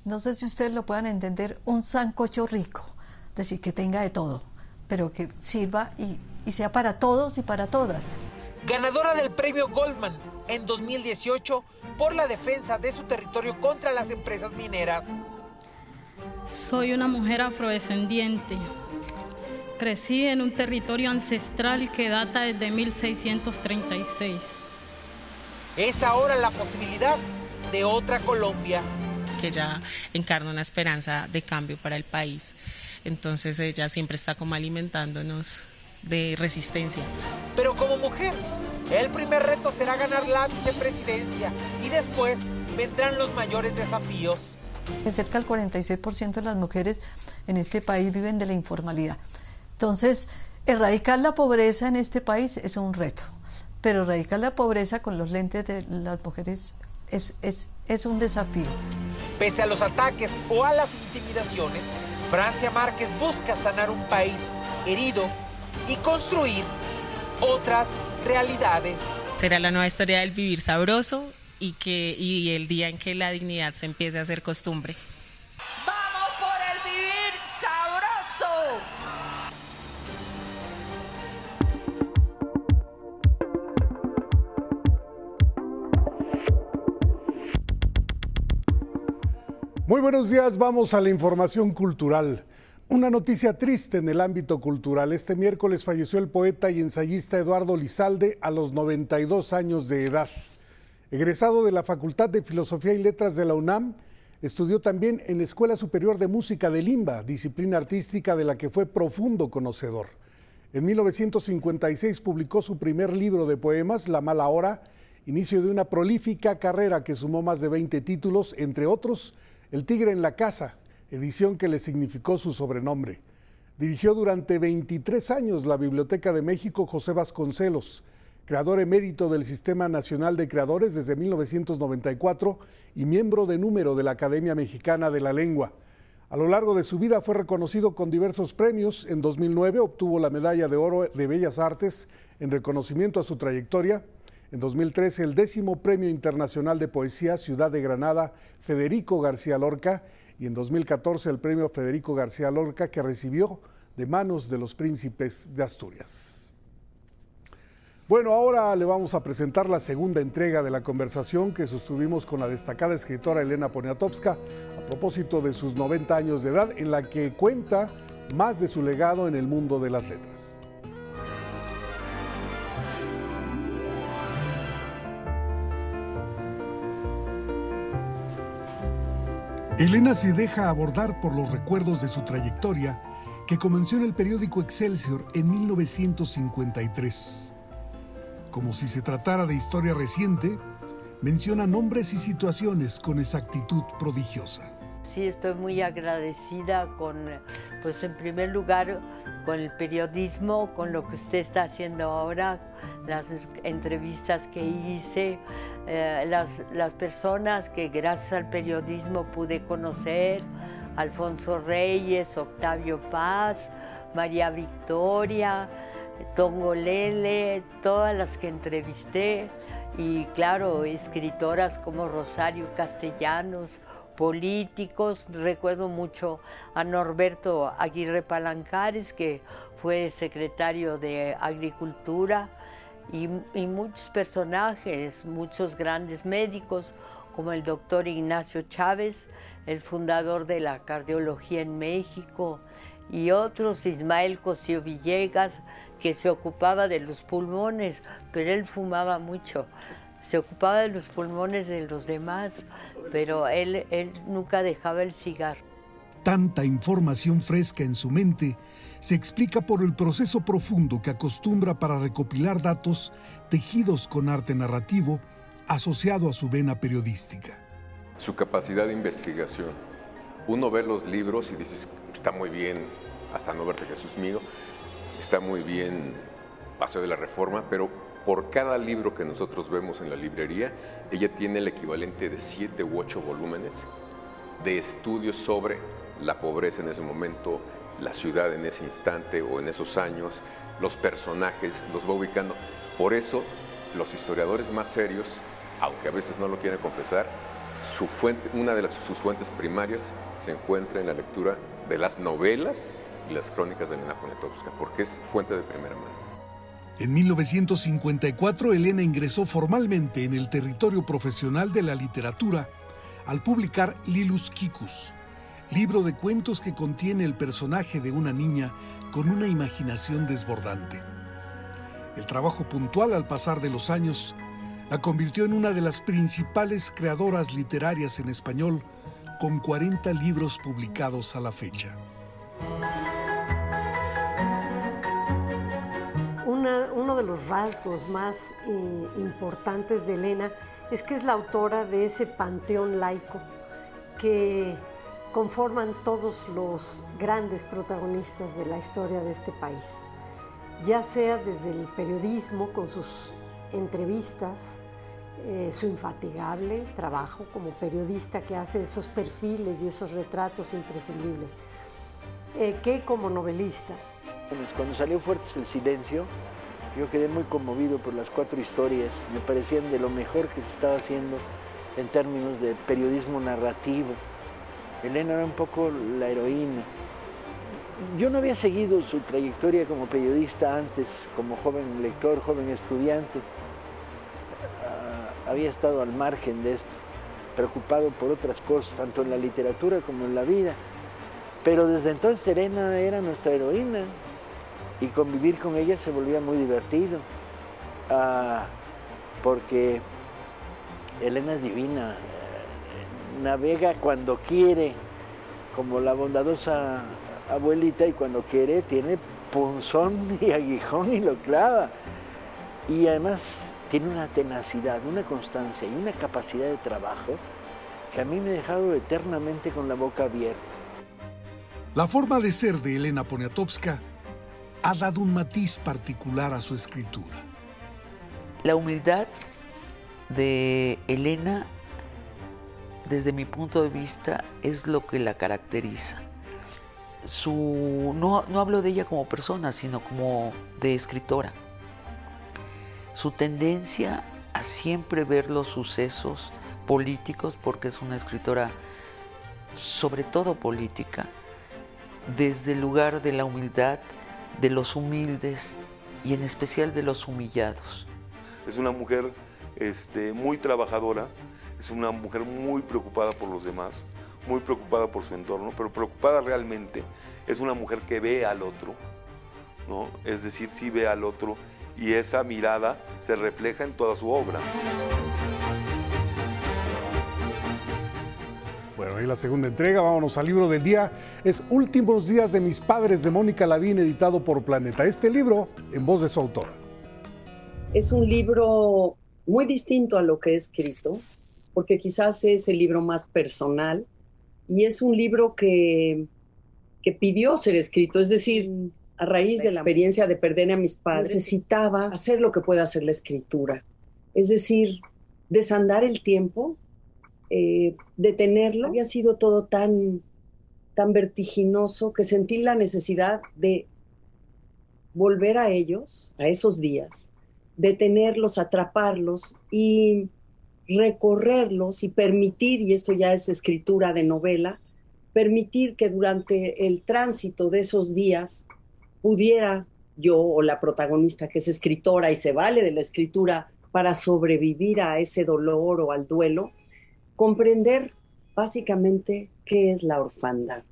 no sé si ustedes lo puedan entender, un sancocho rico, es decir, que tenga de todo, pero que sirva y, y sea para todos y para todas. Ganadora del premio Goldman en 2018 por la defensa de su territorio contra las empresas mineras. Soy una mujer afrodescendiente. Crecí en un territorio ancestral que data desde 1636. Es ahora la posibilidad de otra Colombia. Que ella encarna una esperanza de cambio para el país. Entonces ella siempre está como alimentándonos de resistencia. Pero como mujer, el primer reto será ganar la vicepresidencia y después vendrán los mayores desafíos. Cerca del 46% de las mujeres en este país viven de la informalidad. Entonces, erradicar la pobreza en este país es un reto, pero erradicar la pobreza con los lentes de las mujeres es, es, es un desafío. Pese a los ataques o a las intimidaciones, Francia Márquez busca sanar un país herido y construir otras realidades. Será la nueva historia del vivir sabroso y, que, y el día en que la dignidad se empiece a hacer costumbre. Muy buenos días, vamos a la información cultural. Una noticia triste en el ámbito cultural. Este miércoles falleció el poeta y ensayista Eduardo Lizalde a los 92 años de edad. Egresado de la Facultad de Filosofía y Letras de la UNAM, estudió también en la Escuela Superior de Música de Limba, disciplina artística de la que fue profundo conocedor. En 1956 publicó su primer libro de poemas, La mala hora, inicio de una prolífica carrera que sumó más de 20 títulos, entre otros El tigre en la casa, edición que le significó su sobrenombre. Dirigió durante 23 años la Biblioteca de México José Vasconcelos, creador emérito del Sistema Nacional de Creadores desde 1994 y miembro de número de la Academia Mexicana de la Lengua. A lo largo de su vida fue reconocido con diversos premios. En 2009 obtuvo la Medalla de Oro de Bellas Artes en reconocimiento a su trayectoria. En 2013 el décimo Premio Internacional de Poesía Ciudad de Granada Federico García Lorca y en 2014 el Premio Federico García Lorca que recibió de manos de los príncipes de Asturias. Bueno, ahora le vamos a presentar la segunda entrega de la conversación que sostuvimos con la destacada escritora Elena Poniatowska a propósito de sus 90 años de edad, en la que cuenta más de su legado en el mundo de las letras. Elena se deja abordar por los recuerdos de su trayectoria que comenzó en el periódico Excelsior en 1953 como si se tratara de historia reciente, menciona nombres y situaciones con exactitud prodigiosa. Sí, estoy muy agradecida con, pues en primer lugar, con el periodismo, con lo que usted está haciendo ahora, las entrevistas que hice, eh, las, las personas que gracias al periodismo pude conocer, Alfonso Reyes, Octavio Paz, María Victoria, Tongolele, todas las que entrevisté, y claro, escritoras como Rosario Castellanos, políticos, recuerdo mucho a Norberto Aguirre Palancares, que fue secretario de Agricultura, y, y muchos personajes, muchos grandes médicos, como el doctor Ignacio Chávez, el fundador de la cardiología en México, y otros, Ismael Cosío Villegas, que se ocupaba de los pulmones, pero él fumaba mucho. Se ocupaba de los pulmones de los demás, pero él, él nunca dejaba el cigarro. Tanta información fresca en su mente se explica por el proceso profundo que acostumbra para recopilar datos tejidos con arte narrativo asociado a su vena periodística. Su capacidad de investigación. Uno ve los libros y dices, está muy bien, hasta no verte Jesús mío, está muy bien Paseo de la Reforma, pero por cada libro que nosotros vemos en la librería, ella tiene el equivalente de siete u ocho volúmenes de estudios sobre la pobreza en ese momento, la ciudad en ese instante o en esos años, los personajes, los va ubicando. Por eso, los historiadores más serios, aunque a veces no lo quieren confesar, una de sus fuentes primarias se encuentra en la lectura de las novelas y las crónicas de Elena Poniatowska, porque es fuente de primera mano. En 1954, Elena ingresó formalmente en el territorio profesional de la literatura al publicar Lilus Kikus, libro de cuentos que contiene el personaje de una niña con una imaginación desbordante. El trabajo puntual al pasar de los años la convirtió en una de las principales creadoras literarias en español, con 40 libros publicados a la fecha. De los rasgos más eh, importantes de Elena es que es la autora de ese panteón laico que conforman todos los grandes protagonistas de la historia de este país, ya sea desde el periodismo con sus entrevistas, eh, su infatigable trabajo como periodista que hace esos perfiles y esos retratos imprescindibles, eh, que como novelista. Cuando salió Fuertes el Silencio, yo quedé muy conmovido por las cuatro historias, me parecían de lo mejor que se estaba haciendo en términos de periodismo narrativo. Elena era un poco la heroína. Yo no había seguido su trayectoria como periodista antes, como joven lector, joven estudiante. Ah, había estado al margen de esto. preocupado por otras cosas, tanto en la literatura como en la vida. Pero desde entonces Elena era nuestra heroína y convivir con ella se volvía muy divertido, ah, porque Elena es divina, eh, navega cuando quiere, como la bondadosa abuelita, y cuando quiere tiene punzón y aguijón y lo clava. Y además tiene una tenacidad, una constancia y una capacidad de trabajo que a mí me ha dejado eternamente con la boca abierta. La forma de ser de Elena Poniatowska ha dado un matiz particular a su escritura. La humildad de Elena, desde mi punto de vista, es lo que la caracteriza. Su, no, no hablo de ella como persona, sino como de escritora. Su tendencia a siempre ver los sucesos políticos, porque es una escritora sobre todo política, desde el lugar de la humildad, de los humildes y en especial de los humillados. Es una mujer este, muy trabajadora, es una mujer muy preocupada por los demás, muy preocupada por su entorno, pero preocupada realmente es una mujer que ve al otro, ¿no? es decir, sí ve al otro y esa mirada se refleja en toda su obra. Bueno, y la segunda entrega, vámonos al libro del día, es Últimos días de mis padres de Mónica Lavín, editado por Planeta. Este libro en voz de su autora. Es un libro muy distinto a lo que he escrito, porque quizás es el libro más personal y es un libro que, que pidió ser escrito, es decir, a raíz de la experiencia de perder a mis padres, necesitaba hacer lo que puede hacer la escritura, es decir, desandar el tiempo, eh, detenerlo. Había sido todo tan, tan vertiginoso que sentí la necesidad de volver a ellos, a esos días, detenerlos, atraparlos y recorrerlos y permitir, y esto ya es escritura de novela, permitir que durante el tránsito de esos días pudiera yo o la protagonista que es escritora y se vale de la escritura para sobrevivir a ese dolor o al duelo, comprender básicamente qué es la orfandad.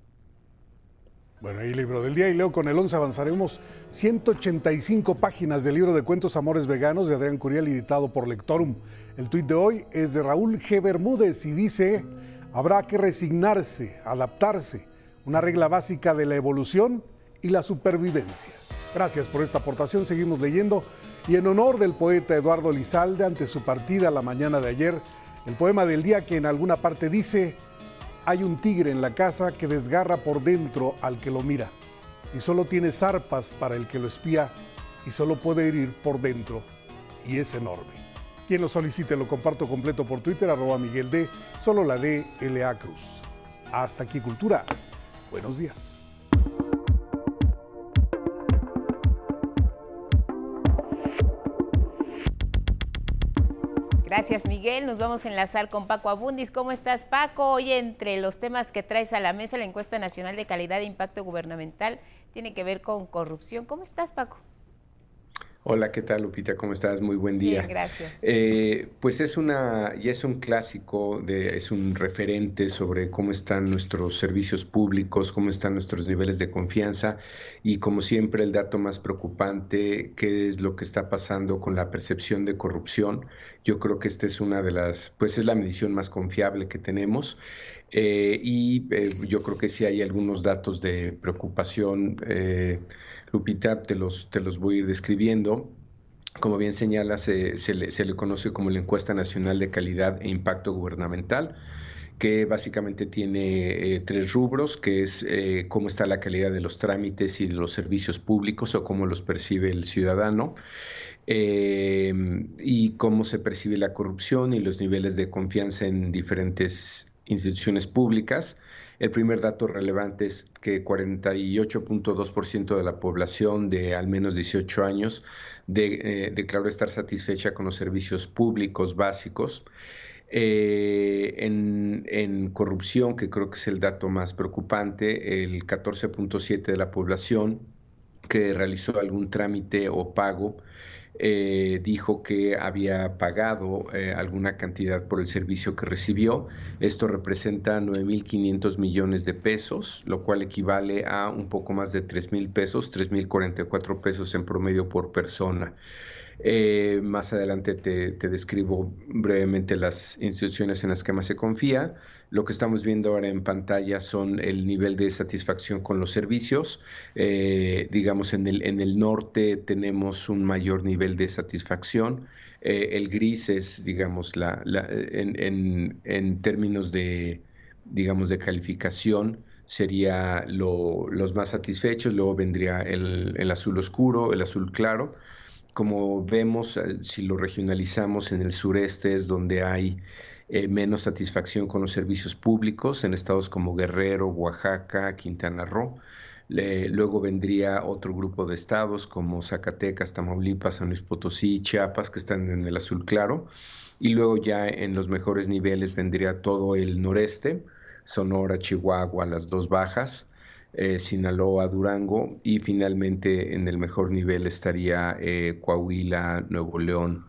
Bueno, ahí libro del día y leo con el 11 avanzaremos 185 páginas del libro de cuentos Amores Veganos de Adrián Curiel editado por Lectorum. El tuit de hoy es de Raúl G. Bermúdez y dice, habrá que resignarse, adaptarse, una regla básica de la evolución y la supervivencia. Gracias por esta aportación, seguimos leyendo y en honor del poeta Eduardo Lizalde ante su partida la mañana de ayer, el poema del día que en alguna parte dice, hay un tigre en la casa que desgarra por dentro al que lo mira, y solo tiene zarpas para el que lo espía, y solo puede herir por dentro, y es enorme. Quien lo solicite lo comparto completo por Twitter, arroba Miguel D, solo la D, L. A. Cruz. Hasta aquí, Cultura. Buenos días. Gracias, Miguel. Nos vamos a enlazar con Paco Abundis. ¿Cómo estás, Paco? Hoy, entre los temas que traes a la mesa, la encuesta nacional de calidad e impacto gubernamental tiene que ver con corrupción. ¿Cómo estás, Paco? Hola, ¿qué tal, Lupita? ¿Cómo estás? Muy buen día. Bien, gracias. Eh, pues es una, ya es un clásico, de, es un referente sobre cómo están nuestros servicios públicos, cómo están nuestros niveles de confianza y, como siempre, el dato más preocupante, qué es lo que está pasando con la percepción de corrupción. Yo creo que esta es una de las, pues es la medición más confiable que tenemos. Eh, y eh, yo creo que sí hay algunos datos de preocupación. Eh, Lupita, te los, te los voy a ir describiendo. Como bien señala, se, le, conoce como la Encuesta Nacional de Calidad e Impacto Gubernamental, que básicamente tiene tres rubros, que es cómo está la calidad de los trámites y de los servicios públicos o cómo los percibe el ciudadano. Eh, y cómo se percibe la corrupción y los niveles de confianza en diferentes instituciones públicas. El primer dato relevante es que 48.2% de la población de al menos 18 años eh, declaró estar satisfecha con los servicios públicos básicos. Eh, en, corrupción, que creo que es el dato más preocupante, el 14.7 de la población que realizó algún trámite o pago eh, dijo que había pagado eh, alguna cantidad por el servicio que recibió. Esto representa 9.500 millones de pesos, lo cual equivale a un poco más de 3.000 pesos, 3.044 pesos en promedio por persona. Eh, más adelante te, describo brevemente las instituciones en las que más se confía. Lo que estamos viendo ahora en pantalla son el nivel de satisfacción con los servicios. Eh, digamos, en el, en el norte tenemos un mayor nivel de satisfacción. Eh, el gris es, digamos, la, en, términos de, digamos, de calificación, sería los más satisfechos, luego vendría el, el azul oscuro, el azul claro como vemos, eh, si lo regionalizamos en el sureste es donde hay eh, menos satisfacción con los servicios públicos, en estados como Guerrero, Oaxaca, Quintana Roo. luego vendría otro grupo de estados como Zacatecas, Tamaulipas, San Luis Potosí, Chiapas, que están en el azul claro. Y luego ya en los mejores niveles vendría todo el noreste, Sonora, Chihuahua, las dos bajas, eh, Sinaloa, Durango y finalmente en el mejor nivel estaría eh, Coahuila, Nuevo León,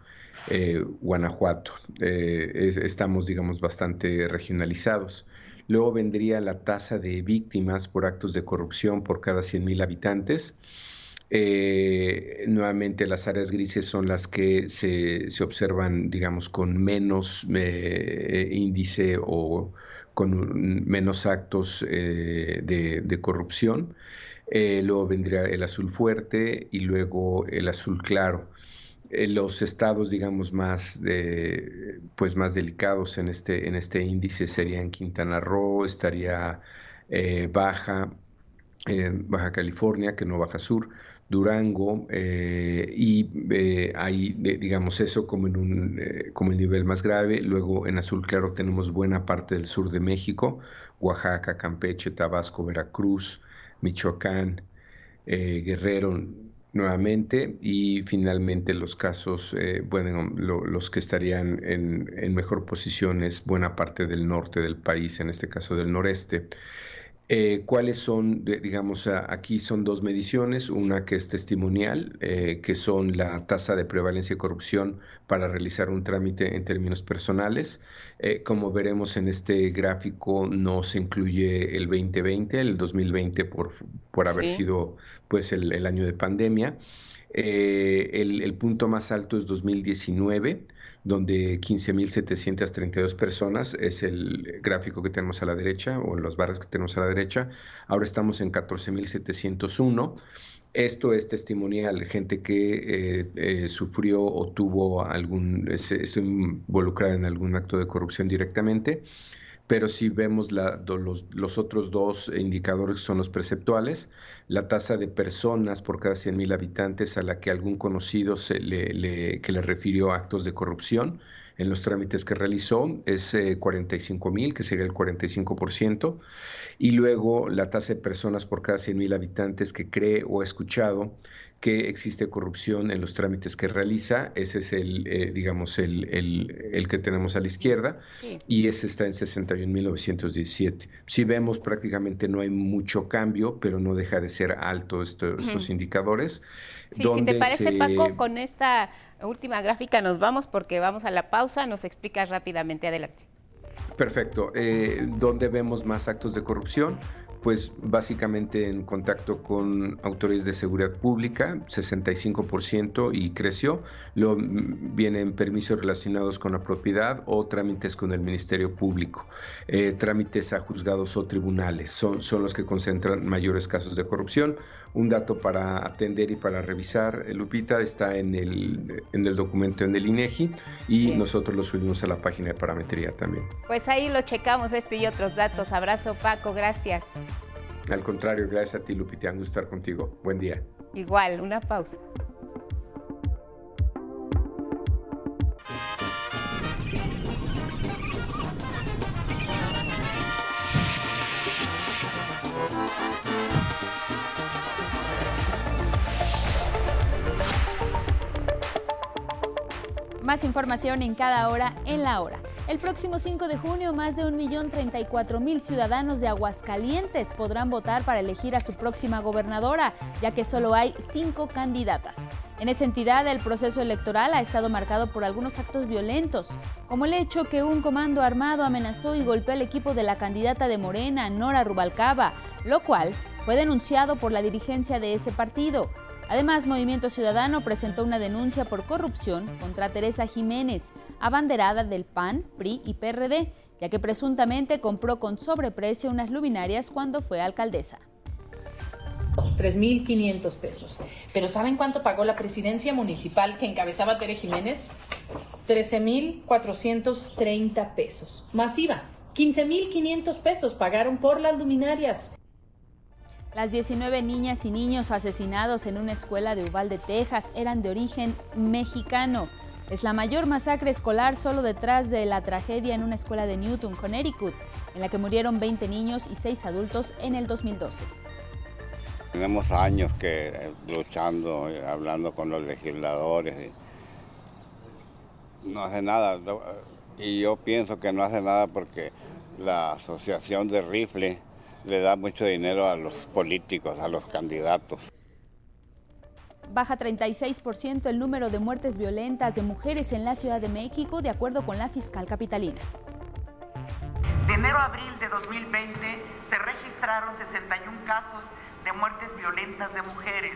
eh, Guanajuato. estamos, digamos, bastante regionalizados. Luego vendría la tasa de víctimas por actos de corrupción por cada 100.000 habitantes. nuevamente las áreas grises son las que se, se observan, digamos, con menos índice o con menos actos eh, de, corrupción. Eh, luego vendría el azul fuerte y luego el azul claro. Eh, los estados, digamos, más, pues más delicados en este, en este índice serían Quintana Roo, estaría Baja, Baja California, que no Baja Sur, Durango eh, y eh, hay, digamos, eso como en un eh, como el nivel más grave. Luego en azul claro tenemos buena parte del sur de México, Oaxaca, Campeche, Tabasco, Veracruz, Michoacán, Guerrero nuevamente y finalmente los casos, bueno, los que estarían en mejor posición es buena parte del norte del país, en este caso del noreste. Eh, ¿Cuáles son, digamos, aquí son dos mediciones, una que es testimonial, eh, que son la tasa de prevalencia de corrupción para realizar un trámite en términos personales. Eh, como veremos en este gráfico, no se incluye el 2020, el 2020 por, por haber sido pues el, año de pandemia. El, el punto más alto es 2019 donde 15.732 personas es el gráfico que tenemos a la derecha o los barras que tenemos a la derecha. Ahora estamos en 14.701. Esto es testimonial, gente que eh, eh, sufrió o tuvo algún, estuvo involucrada en algún acto de corrupción directamente pero si vemos los, otros dos indicadores son los perceptuales, la tasa de personas por cada 100.000 habitantes a la que algún conocido se le, que le refirió actos de corrupción en los trámites que realizó es 45.000, eh, que sería el 45%, y luego la tasa de personas por cada 100.000 habitantes que cree o ha escuchado que existe corrupción en los trámites que realiza. Ese es el, eh, digamos, el, el, que tenemos a la izquierda y ese está en 61.917. Si vemos, prácticamente no hay mucho cambio, pero no deja de ser alto estos indicadores. Sí, si te parece, Paco, con esta última gráfica nos vamos porque vamos a la pausa. Nos explicas rápidamente. Adelante. Perfecto. Eh, ¿Dónde vemos más actos de corrupción? Pues básicamente en contacto con autoridades de seguridad pública, 65% y creció. Luego vienen permisos relacionados con la propiedad o trámites con el Ministerio Público. Eh, trámites a juzgados o tribunales son, son los que concentran mayores casos de corrupción. Un dato para atender y para revisar, eh, Lupita, está en el, en el documento en el INEGI y nosotros lo subimos a la página de parametría también. Pues ahí lo checamos, este y otros datos. Abrazo, Paco, gracias. Al contrario, gracias a ti, Lupita. Un gusto estar contigo. Buen día. Igual, una pausa. Más información en cada hora en la hora. El próximo 5 de junio, más de 1.034.000 ciudadanos de Aguascalientes podrán votar para elegir a su próxima gobernadora, ya que solo hay cinco candidatas. En esa entidad, el proceso electoral ha estado marcado por algunos actos violentos, como el hecho que un comando armado amenazó y golpeó al equipo de la candidata de Morena, Nora Rubalcaba, lo cual fue denunciado por la dirigencia de ese partido. Además, Movimiento Ciudadano presentó una denuncia por corrupción contra Teresa Jiménez, abanderada del PAN, PRI y PRD, ya que presuntamente compró con sobreprecio unas luminarias cuando fue alcaldesa. 3.500 pesos. Pero ¿saben cuánto pagó la presidencia municipal que encabezaba Tere Jiménez? 13.430 pesos. Masiva. 15.500 pesos pagaron por las luminarias. Las 19 niñas y niños asesinados en una escuela de Uvalde, Texas, eran de origen mexicano. Es la mayor masacre escolar solo detrás de la tragedia en una escuela de Newton, Connecticut, en la que murieron 20 niños y 6 adultos en el 2012. Tenemos años que eh, luchando, eh, hablando con los legisladores. no hace nada. Y yo pienso que no hace nada porque la asociación de rifle le da mucho dinero a los políticos, a los candidatos. Baja 36% el número de muertes violentas de mujeres en la Ciudad de México, de acuerdo con la fiscal capitalina. De enero a abril de 2020 se registraron 61 casos de muertes violentas de mujeres,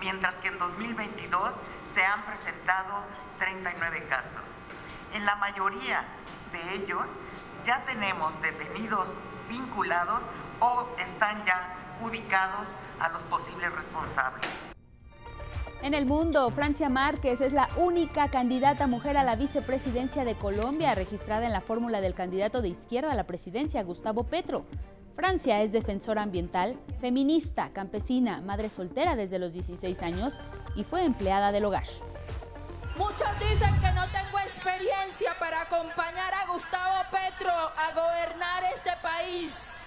mientras que en 2022 se han presentado 39 casos. En la mayoría de ellos ya tenemos detenidos vinculados o están ya ubicados a los posibles responsables. En el mundo, Francia Márquez es la única candidata mujer a la vicepresidencia de Colombia registrada en la fórmula del candidato de izquierda a la presidencia, Gustavo Petro. Francia es defensora ambiental, feminista, campesina, madre soltera desde los 16 años y fue empleada del hogar. Muchos dicen que no tengo experiencia para acompañar a Gustavo Petro a gobernar este país.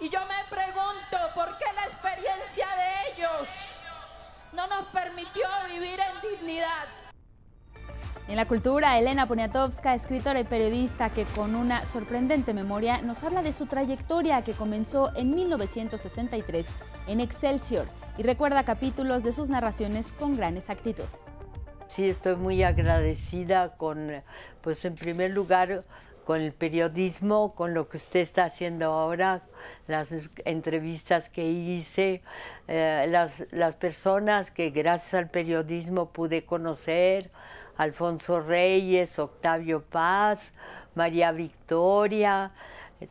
Y yo me pregunto por qué la experiencia de ellos no nos permitió vivir en dignidad. En la cultura, Elena Poniatowska, escritora y periodista que con una sorprendente memoria nos habla de su trayectoria que comenzó en 1963 en Excelsior y recuerda capítulos de sus narraciones con gran exactitud. Sí, estoy muy agradecida con, pues en primer lugar, con el periodismo, con lo que usted está haciendo ahora, las entrevistas que hice, eh, las, las personas que gracias al periodismo pude conocer, Alfonso Reyes, Octavio Paz, María Victoria,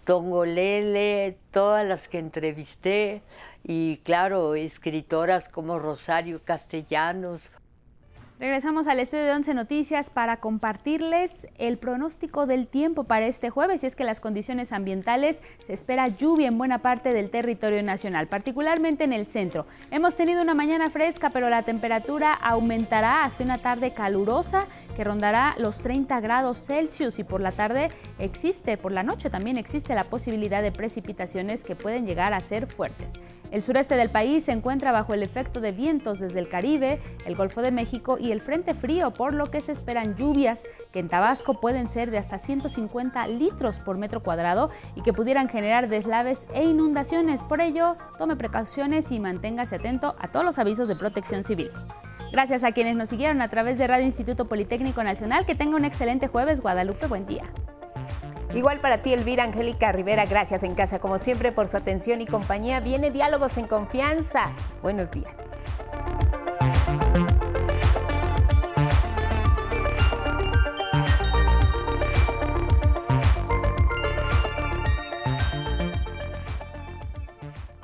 Tongo Lele, todas las que entrevisté, y claro, escritoras como Rosario Castellanos, Regresamos al estudio de Once Noticias para compartirles el pronóstico del tiempo para este jueves y es que las condiciones ambientales se espera lluvia en buena parte del territorio nacional, particularmente en el centro. Hemos tenido una mañana fresca, pero la temperatura aumentará hasta una tarde calurosa que rondará los 30 grados Celsius y por la tarde existe, por la noche también existe la posibilidad de precipitaciones que pueden llegar a ser fuertes. El sureste del país se encuentra bajo el efecto de vientos desde el Caribe, el Golfo de México y el Frente Frío, por lo que se esperan lluvias que en Tabasco pueden ser de hasta 150 litros por metro cuadrado y que pudieran generar deslaves e inundaciones. Por ello, tome precauciones y manténgase atento a todos los avisos de protección civil. Gracias a quienes nos siguieron a través de Radio Instituto Politécnico Nacional. Que tenga un excelente jueves, Guadalupe. Buen día. Igual para ti, Elvira Angélica Rivera, gracias en casa como siempre por su atención y compañía. Viene Diálogos en Confianza. Buenos días.